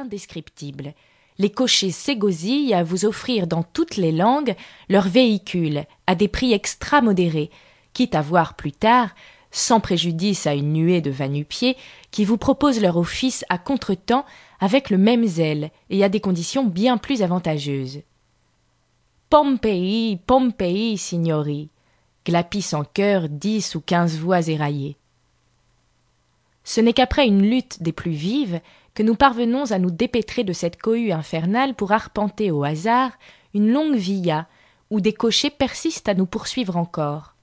indescriptible. Les cochers s'égosillent à vous offrir dans toutes les langues leurs véhicules à des prix extra modérés, quitte à voir plus tard, sans préjudice à une nuée de va-nu-pieds, qui vous proposent leur office à contretemps avec le même zèle et à des conditions bien plus avantageuses. Pompéi, Pompéi, signori, glapissent en chœur dix ou quinze voix éraillées. Ce n'est qu'après une lutte des plus vives que nous parvenons à nous dépêtrer de cette cohue infernale pour arpenter au hasard une longue via où des cochers persistent à nous poursuivre encore.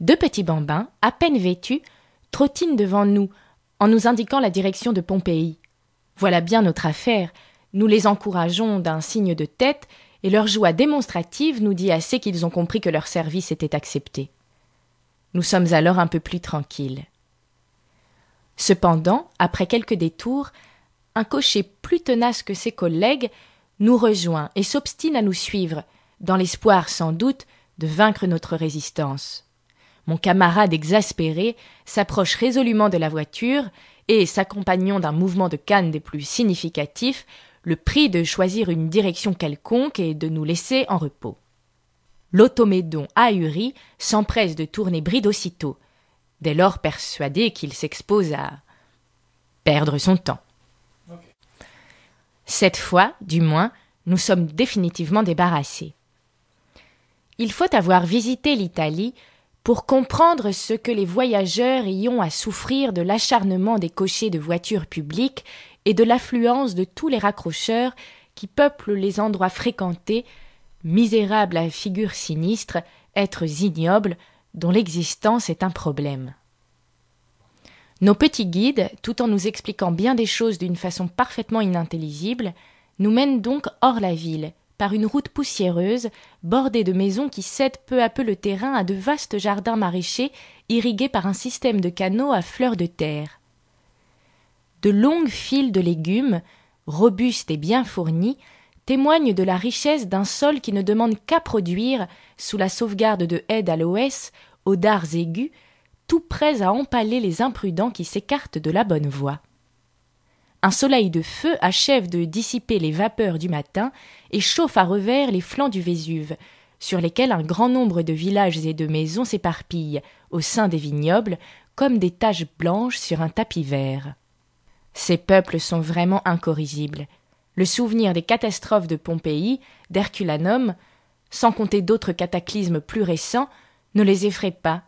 Deux petits bambins, à peine vêtus, trottinent devant nous en nous indiquant la direction de Pompéi. Voilà bien notre affaire. Nous les encourageons d'un signe de tête et leur joie démonstrative nous dit assez qu'ils ont compris que leur service était accepté. Nous sommes alors un peu plus tranquilles. Cependant, après quelques détours, un cocher plus tenace que ses collègues nous rejoint et s'obstine à nous suivre, dans l'espoir sans doute de vaincre notre résistance. Mon camarade exaspéré s'approche résolument de la voiture et, s'accompagnant d'un mouvement de canne des plus significatifs, le prie de choisir une direction quelconque et de nous laisser en repos. L'automédon ahuri s'empresse de tourner bride aussitôt, dès lors persuadé qu'il s'expose à perdre son temps. Cette fois, du moins, nous sommes définitivement débarrassés. Il faut avoir visité l'Italie pour comprendre ce que les voyageurs y ont à souffrir de l'acharnement des cochers de voitures publiques et de l'affluence de tous les raccrocheurs qui peuplent les endroits fréquentés, misérables à figure sinistre, êtres ignobles, dont l'existence est un problème. Nos petits guides, tout en nous expliquant bien des choses d'une façon parfaitement inintelligible, nous mènent donc hors la ville, par une route poussiéreuse, bordée de maisons qui cèdent peu à peu le terrain à de vastes jardins maraîchers irrigués par un système de canaux à fleurs de terre. De longues files de légumes, robustes et bien fournis, témoignent de la richesse d'un sol qui ne demande qu'à produire, sous la sauvegarde de haies d'aloès, aux dards aigus, tout prêts à empaler les imprudents qui s'écartent de la bonne voie. Un soleil de feu achève de dissiper les vapeurs du matin et chauffe à revers les flancs du Vésuve, sur lesquels un grand nombre de villages et de maisons s'éparpillent, au sein des vignobles, comme des taches blanches sur un tapis vert. Ces peuples sont vraiment incorrigibles. Le souvenir des catastrophes de Pompéi, d'Herculanum, sans compter d'autres cataclysmes plus récents, ne les effraie pas.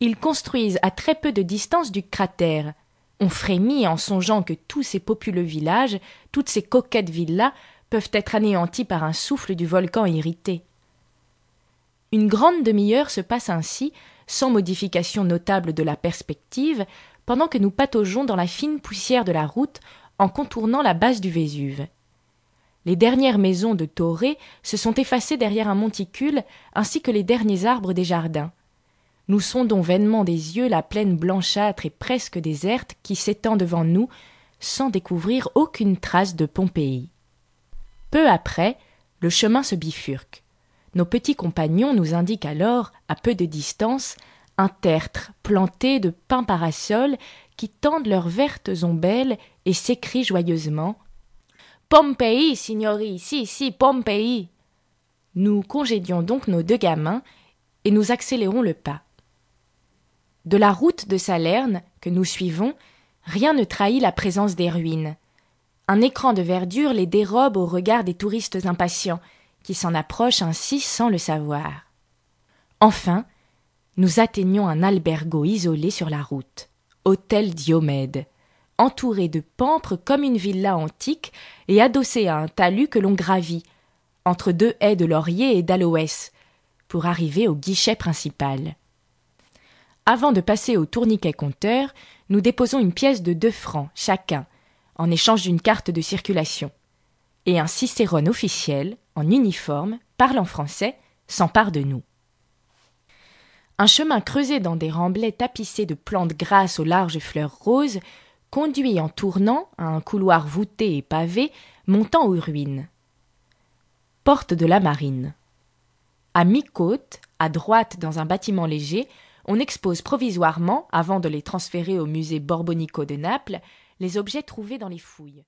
Ils construisent à très peu de distance du cratère, on frémit en songeant que tous ces populeux villages, toutes ces coquettes villas peuvent être anéantis par un souffle du volcan irrité. Une grande demi-heure se passe ainsi, sans modification notable de la perspective, pendant que nous pataugeons dans la fine poussière de la route en contournant la base du Vésuve. Les dernières maisons de Toré se sont effacées derrière un monticule, ainsi que les derniers arbres des jardins. Nous sondons vainement des yeux la plaine blanchâtre et presque déserte qui s'étend devant nous, sans découvrir aucune trace de Pompéi. Peu après, le chemin se bifurque. Nos petits compagnons nous indiquent alors, à peu de distance, un tertre planté de pins parasols qui tendent leurs vertes ombelles et s'écrient joyeusement Pompéi, signori, si, si, Pompéi. Nous congédions donc nos deux gamins et nous accélérons le pas. De la route de Salerne, que nous suivons, rien ne trahit la présence des ruines. Un écran de verdure les dérobe au regard des touristes impatients, qui s'en approchent ainsi sans le savoir. Enfin, nous atteignons un albergo isolé sur la route, hôtel Diomède, entouré de pampres comme une villa antique et adossé à un talus que l'on gravit, entre deux haies de laurier et d'aloès, pour arriver au guichet principal. Avant de passer au tourniquet compteur, nous déposons une pièce de deux francs chacun, en échange d'une carte de circulation. Et un cicérone officiel, en uniforme, parlant français, s'empare de nous. Un chemin creusé dans des remblais tapissés de plantes grasses aux larges fleurs roses conduit en tournant à un couloir voûté et pavé montant aux ruines. Porte de la marine. À mi-côte, à droite dans un bâtiment léger, on expose provisoirement, avant de les transférer au musée Borbonico de Naples, les objets trouvés dans les fouilles.